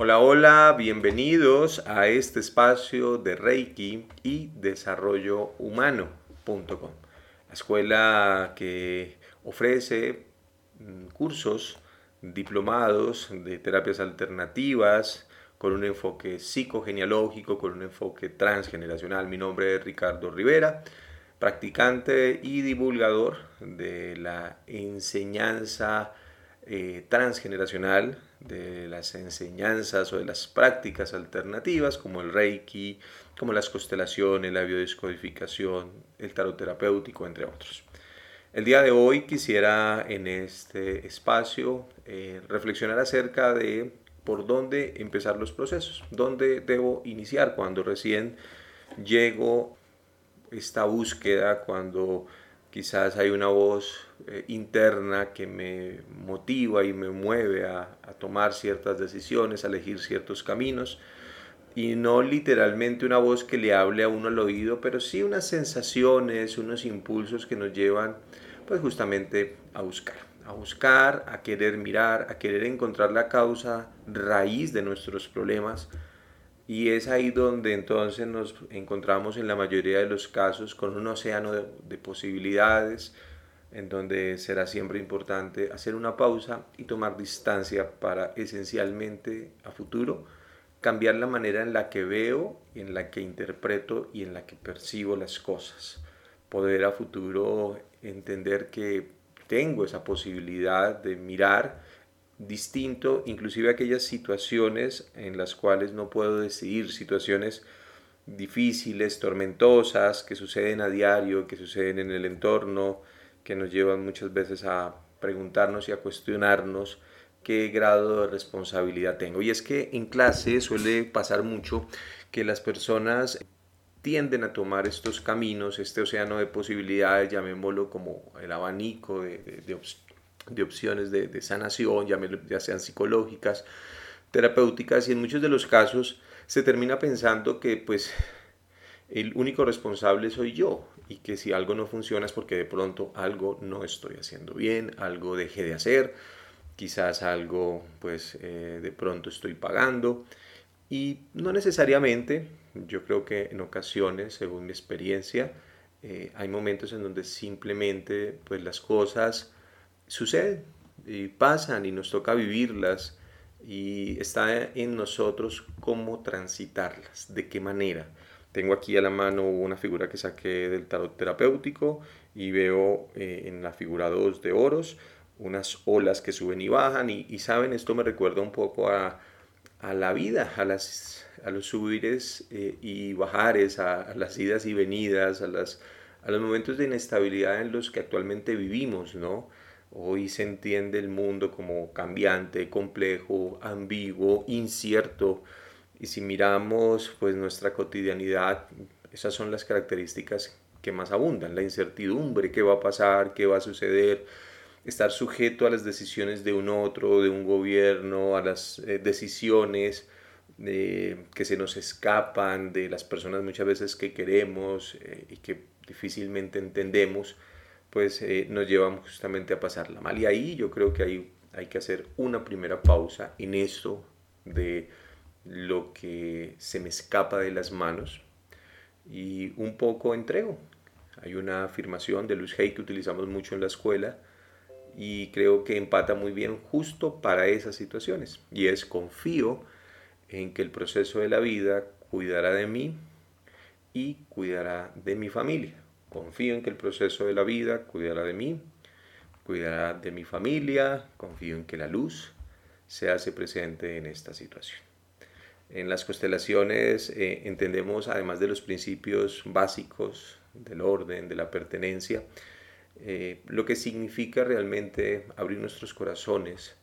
Hola, hola, bienvenidos a este espacio de Reiki y Desarrollo Humano.com, la escuela que ofrece mm, cursos, diplomados de terapias alternativas con un enfoque psicogenealógico, con un enfoque transgeneracional. Mi nombre es Ricardo Rivera, practicante y divulgador de la enseñanza eh, transgeneracional de las enseñanzas o de las prácticas alternativas como el Reiki, como las constelaciones, la biodescodificación, el tarot terapéutico, entre otros. El día de hoy quisiera en este espacio eh, reflexionar acerca de por dónde empezar los procesos, dónde debo iniciar cuando recién llego esta búsqueda, cuando quizás hay una voz eh, interna que me motiva y me mueve a, tomar ciertas decisiones, a elegir ciertos caminos, y no literalmente una voz que le hable a uno al oído, pero sí unas sensaciones, unos impulsos que nos llevan pues justamente a buscar, a buscar, a querer mirar, a querer encontrar la causa raíz de nuestros problemas, y es ahí donde entonces nos encontramos en la mayoría de los casos con un océano de, posibilidades, en donde será siempre importante hacer una pausa y tomar distancia para esencialmente a futuro cambiar la manera en la que veo, en la que interpreto y en la que percibo las cosas. Poder a futuro entender que tengo esa posibilidad de mirar distinto, inclusive aquellas situaciones en las cuales no puedo decidir, situaciones difíciles, tormentosas, que suceden a diario, que suceden en el entorno, que nos llevan muchas veces a preguntarnos y a cuestionarnos qué grado de responsabilidad tengo. Y es que en clase suele pasar mucho que las personas tienden a tomar estos caminos, este océano de posibilidades, llamémoslo como el abanico de, de, de, de opciones de, sanación, ya sean psicológicas, terapéuticas, y en muchos de los casos se termina pensando que pues el único responsable soy yo y que si algo no funciona es porque de pronto algo no estoy haciendo bien, algo dejé de hacer, quizás algo pues eh, de pronto estoy pagando y no necesariamente, yo creo que en ocasiones, según mi experiencia, eh, hay momentos en donde simplemente pues las cosas suceden y pasan y nos toca vivirlas y está en nosotros cómo transitarlas, de qué manera. Tengo aquí a la mano una figura que saqué del tarot terapéutico y veo eh, en la figura 2 de oros unas olas que suben y bajan y, saben, esto me recuerda un poco a, a la vida, a, las, a los subires eh, y bajares, a, a, las idas y venidas, a, las, a los momentos de inestabilidad en los que actualmente vivimos, ¿no? Hoy se entiende el mundo como cambiante, complejo, ambiguo, incierto. Y si miramos pues nuestra cotidianidad, esas son las características que más abundan, la incertidumbre, qué va a pasar, qué va a suceder, estar sujeto a las decisiones de un otro, de un gobierno, a las eh, decisiones eh, que se nos escapan de las personas muchas veces que queremos eh, y que difícilmente entendemos pues eh, nos llevamos justamente a pasarla mal. Y ahí yo creo que hay, hay que hacer una primera pausa en esto de lo que se me escapa de las manos y un poco entrego. Hay una afirmación de Luz Hay que utilizamos mucho en la escuela y creo que empata muy bien justo para esas situaciones. Y es confío en que el proceso de la vida cuidará de mí y cuidará de mi familia. Confío en que el proceso de la vida cuidará de mí, cuidará de mi familia, confío en que la luz se hace presente en esta situación. En las constelaciones eh, entendemos, además de los principios básicos del orden, de la pertenencia, eh, lo que significa realmente abrir nuestros corazones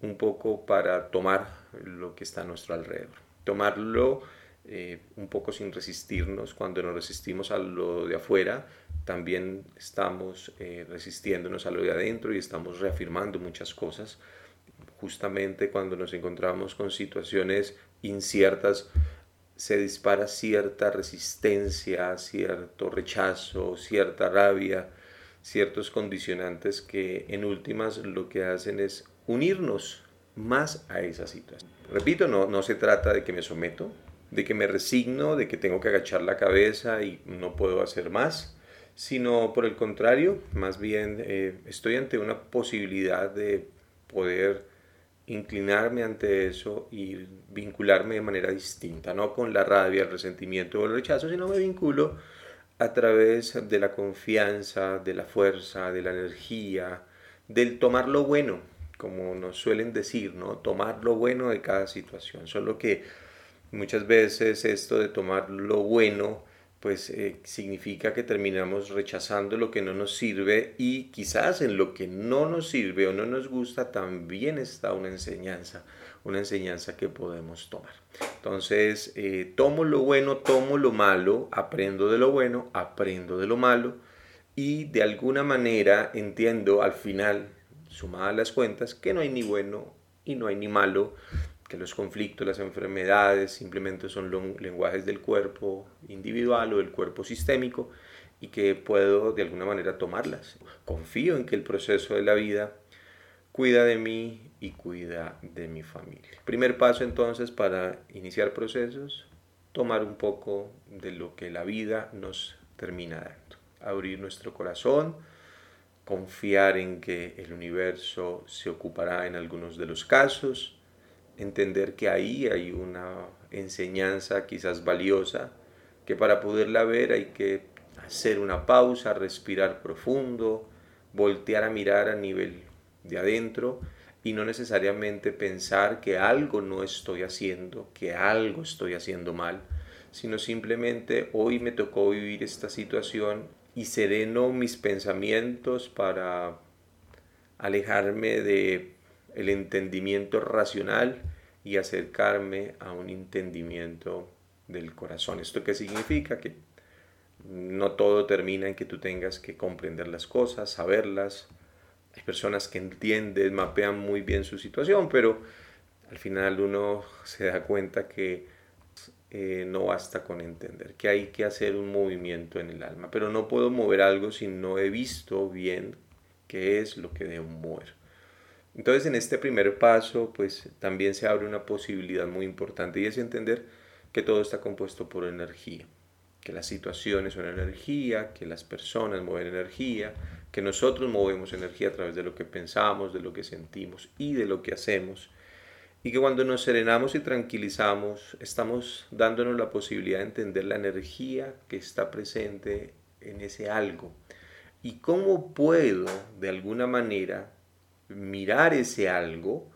un poco para tomar lo que está a nuestro alrededor. Tomarlo eh, un poco sin resistirnos. Cuando nos resistimos a lo de afuera, también estamos eh, resistiéndonos a lo de adentro y estamos reafirmando muchas cosas. Justamente cuando nos encontramos con situaciones inciertas, se dispara cierta resistencia, cierto rechazo, cierta rabia, ciertos condicionantes que en últimas lo que hacen es unirnos más a esa situación. Repito, no, no se trata de que me someto, de que me resigno, de que tengo que agachar la cabeza y no puedo hacer más, sino por el contrario, más bien eh, estoy ante una posibilidad de poder inclinarme ante eso y vincularme de manera distinta, no con la rabia, el resentimiento o el rechazo, sino me vinculo a través de la confianza, de la fuerza, de la energía, del tomar lo bueno, como nos suelen decir, ¿no? Tomar lo bueno de cada situación. Solo que muchas veces esto de tomar lo bueno, pues eh, significa que terminamos rechazando lo que no nos sirve y quizás en lo que no nos sirve o no nos gusta también está una enseñanza, una enseñanza que podemos tomar. Entonces, eh, tomo lo bueno, tomo lo malo, aprendo de lo bueno, aprendo de lo malo y de alguna manera entiendo al final sumadas las cuentas, que no hay ni bueno y no hay ni malo, que los conflictos, las enfermedades simplemente son lenguajes del cuerpo individual o del cuerpo sistémico y que puedo de alguna manera tomarlas. Confío en que el proceso de la vida cuida de mí y cuida de mi familia. Primer paso entonces para iniciar procesos, tomar un poco de lo que la vida nos termina dando. Abrir nuestro corazón, confiar en que el universo se ocupará en algunos de los casos, entender que ahí hay una enseñanza quizás valiosa, que para poderla ver hay que hacer una pausa, respirar profundo, voltear a mirar a nivel de adentro y no necesariamente pensar que algo no estoy haciendo, que algo estoy haciendo mal, sino simplemente hoy me tocó vivir esta situación y sereno mis pensamientos para alejarme de el entendimiento racional y acercarme a un entendimiento del corazón. ¿Esto qué significa? Que no todo termina en que tú tengas que comprender las cosas, saberlas. Hay personas que entienden, mapean muy bien su situación, pero al final uno se da cuenta que eh, no basta con entender, que hay que hacer un movimiento en el alma, pero no puedo mover algo si no he visto bien qué es lo que debo mover. Entonces en este primer paso pues también se abre una posibilidad muy importante y es entender que todo está compuesto por energía, que las situaciones son energía, que las personas mueven energía, que nosotros movemos energía a través de lo que pensamos, de lo que sentimos y de lo que hacemos y que cuando nos serenamos y tranquilizamos, estamos dándonos la posibilidad de entender la energía que está presente en ese algo. Y cómo puedo, de alguna manera, mirar ese algo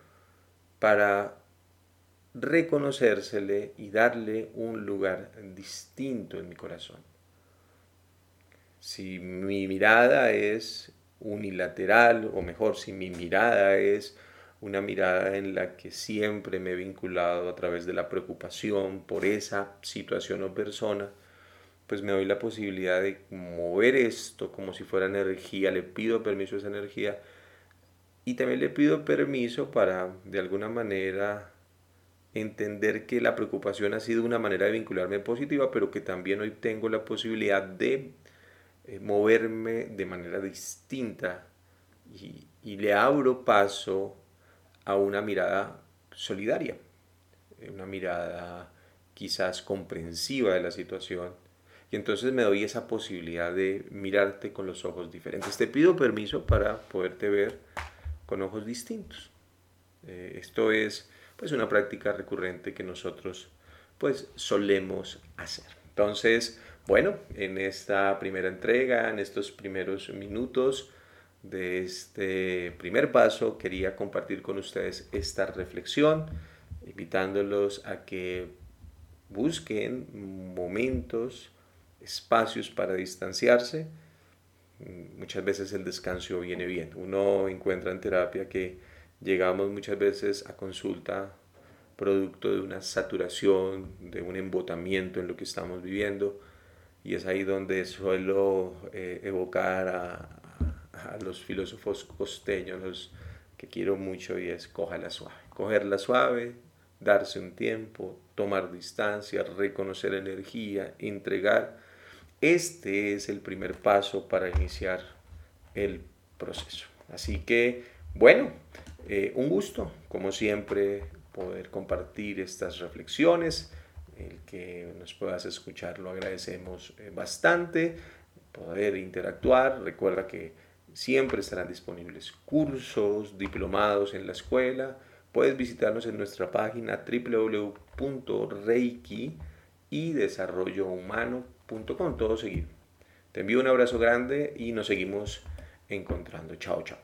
para reconocérsele y darle un lugar distinto en mi corazón. Si mi mirada es unilateral, o mejor, si mi mirada es una mirada en la que siempre me he vinculado a través de la preocupación por esa situación o persona, pues me doy la posibilidad de mover esto como si fuera energía, le pido permiso a esa energía y también le pido permiso para de alguna manera entender que la preocupación ha sido una manera de vincularme positiva, pero que también hoy tengo la posibilidad de eh, moverme de manera distinta y, y le abro paso a una mirada solidaria, eh, una mirada quizás comprensiva de la situación. Y entonces me doy esa posibilidad de mirarte con los ojos diferentes. Te pido permiso para poderte ver con ojos distintos. Eh, esto es pues una práctica recurrente que nosotros pues solemos hacer. Entonces, bueno, en esta primera entrega, en estos primeros minutos, de este primer paso quería compartir con ustedes esta reflexión, invitándolos a que busquen momentos, espacios para distanciarse. Muchas veces el descanso viene bien. Uno encuentra en terapia que llegamos muchas veces a consulta producto de una saturación, de un embotamiento en lo que estamos viviendo. Y es ahí donde suelo eh, evocar a, a los filósofos costeños, los que quiero mucho, y es cójala suave. Cogerla suave, darse un tiempo, tomar distancia, reconocer energía, entregar. Este es el primer paso para iniciar el proceso. Así que, bueno, Eh, un gusto, como siempre, poder compartir estas reflexiones. El que nos puedas escuchar lo agradecemos eh, bastante. Poder interactuar. Recuerda que siempre estarán disponibles cursos, diplomados en la escuela. Puedes visitarnos en nuestra página www.reiki y desarrollohumano.com, todo seguido. Te envío un abrazo grande y nos seguimos encontrando. Chao, chao.